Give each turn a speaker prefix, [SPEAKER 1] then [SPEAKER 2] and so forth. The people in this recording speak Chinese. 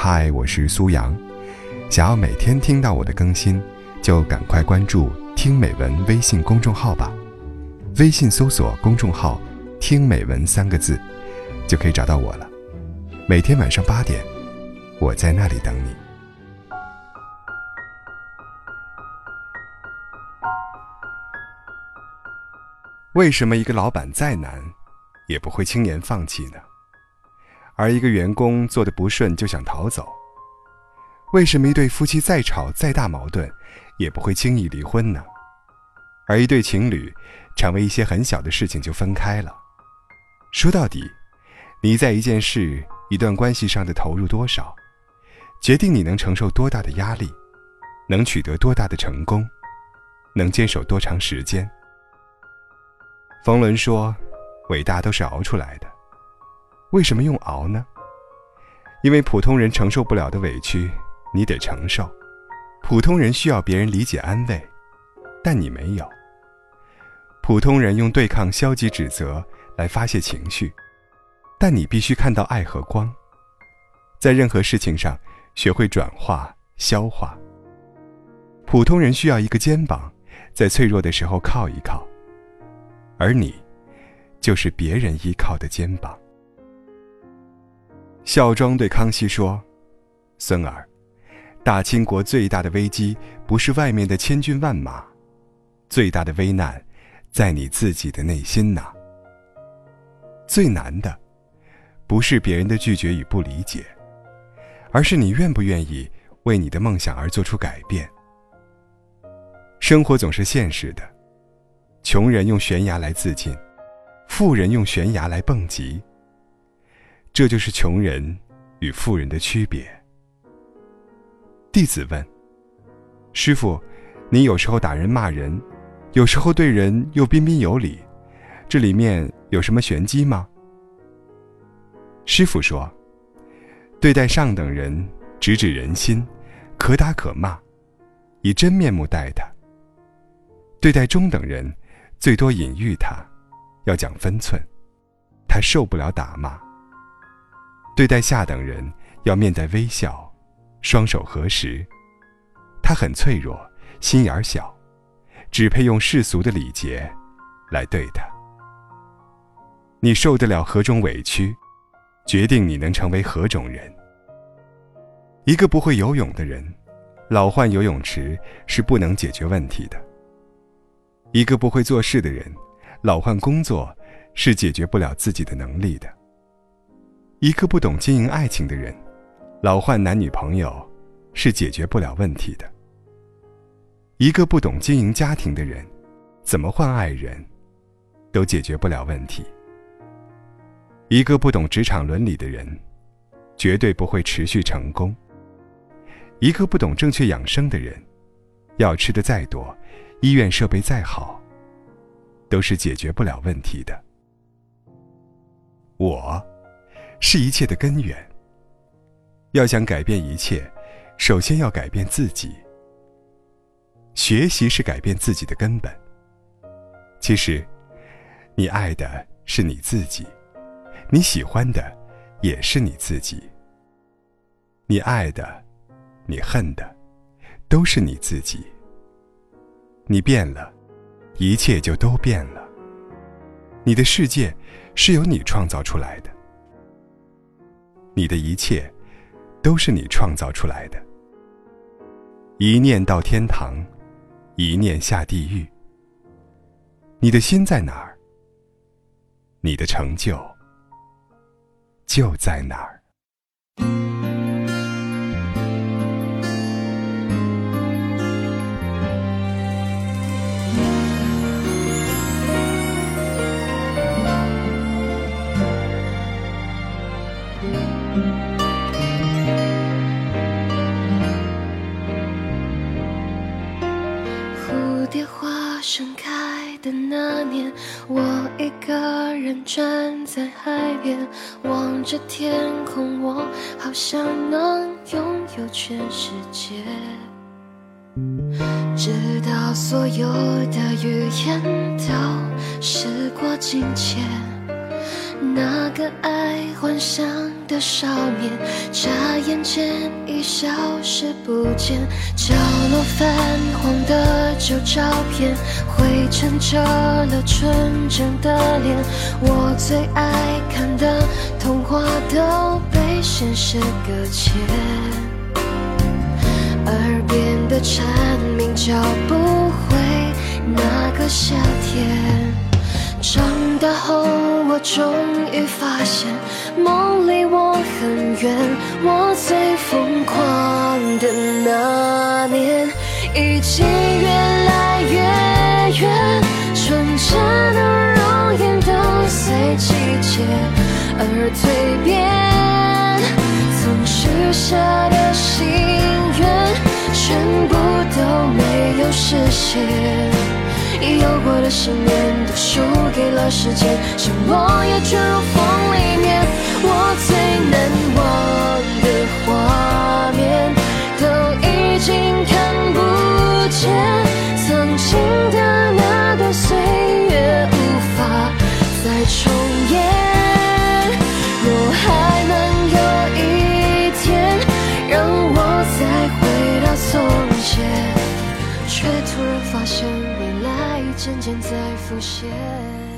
[SPEAKER 1] 嗨，我是苏阳。想要每天听到我的更新，就赶快关注“听美文”微信公众号吧。微信搜索公众号“听美文”三个字，就可以找到我了。每天晚上八点，我在那里等你。为什么一个老板再难，也不会轻言放弃呢？而一个员工做的不顺就想逃走，为什么一对夫妻再吵再大矛盾，也不会轻易离婚呢？而一对情侣，常为一些很小的事情就分开了。说到底，你在一件事、一段关系上的投入多少，决定你能承受多大的压力，能取得多大的成功，能坚守多长时间。冯仑说：“伟大都是熬出来的。”为什么用熬呢？因为普通人承受不了的委屈，你得承受；普通人需要别人理解安慰，但你没有。普通人用对抗消极指责来发泄情绪，但你必须看到爱和光。在任何事情上，学会转化、消化。普通人需要一个肩膀，在脆弱的时候靠一靠，而你，就是别人依靠的肩膀。孝庄对康熙说：“孙儿，大清国最大的危机不是外面的千军万马，最大的危难在你自己的内心呐。最难的，不是别人的拒绝与不理解，而是你愿不愿意为你的梦想而做出改变。生活总是现实的，穷人用悬崖来自尽，富人用悬崖来蹦极。”这就是穷人与富人的区别。弟子问：“师傅，你有时候打人骂人，有时候对人又彬彬有礼，这里面有什么玄机吗？”师傅说：“对待上等人，直指人心，可打可骂，以真面目待他；对待中等人，最多隐喻他，要讲分寸，他受不了打骂。”对待下等人要面带微笑，双手合十。他很脆弱，心眼儿小，只配用世俗的礼节来对他。你受得了何种委屈，决定你能成为何种人。一个不会游泳的人，老换游泳池是不能解决问题的。一个不会做事的人，老换工作是解决不了自己的能力的。一个不懂经营爱情的人，老换男女朋友，是解决不了问题的。一个不懂经营家庭的人，怎么换爱人，都解决不了问题。一个不懂职场伦理的人，绝对不会持续成功。一个不懂正确养生的人，药吃的再多，医院设备再好，都是解决不了问题的。我。是一切的根源。要想改变一切，首先要改变自己。学习是改变自己的根本。其实，你爱的是你自己，你喜欢的也是你自己。你爱的，你恨的，都是你自己。你变了，一切就都变了。你的世界是由你创造出来的。你的一切，都是你创造出来的。一念到天堂，一念下地狱。你的心在哪儿，你的成就就在哪儿。
[SPEAKER 2] 那年，我一个人站在海边，望着天空，我好像能拥有全世界。直到所有的语言都时过境迁，那个爱幻想的少年，眨眼间已消失不见。角落泛黄的旧照片，灰尘遮了纯真的脸。我最爱看的童话都被现实搁浅，耳边的蝉鸣叫不回那个夏天。长大后，我终于发现，梦离我很远。我最疯狂的那年，已经越来越远。纯真的容颜都随季节而蜕变，曾许下的心愿，全部都没有实现。有过的信念都输给了时间，像落叶卷入风里面。我最难忘的画面，都已经看瞬间在浮现。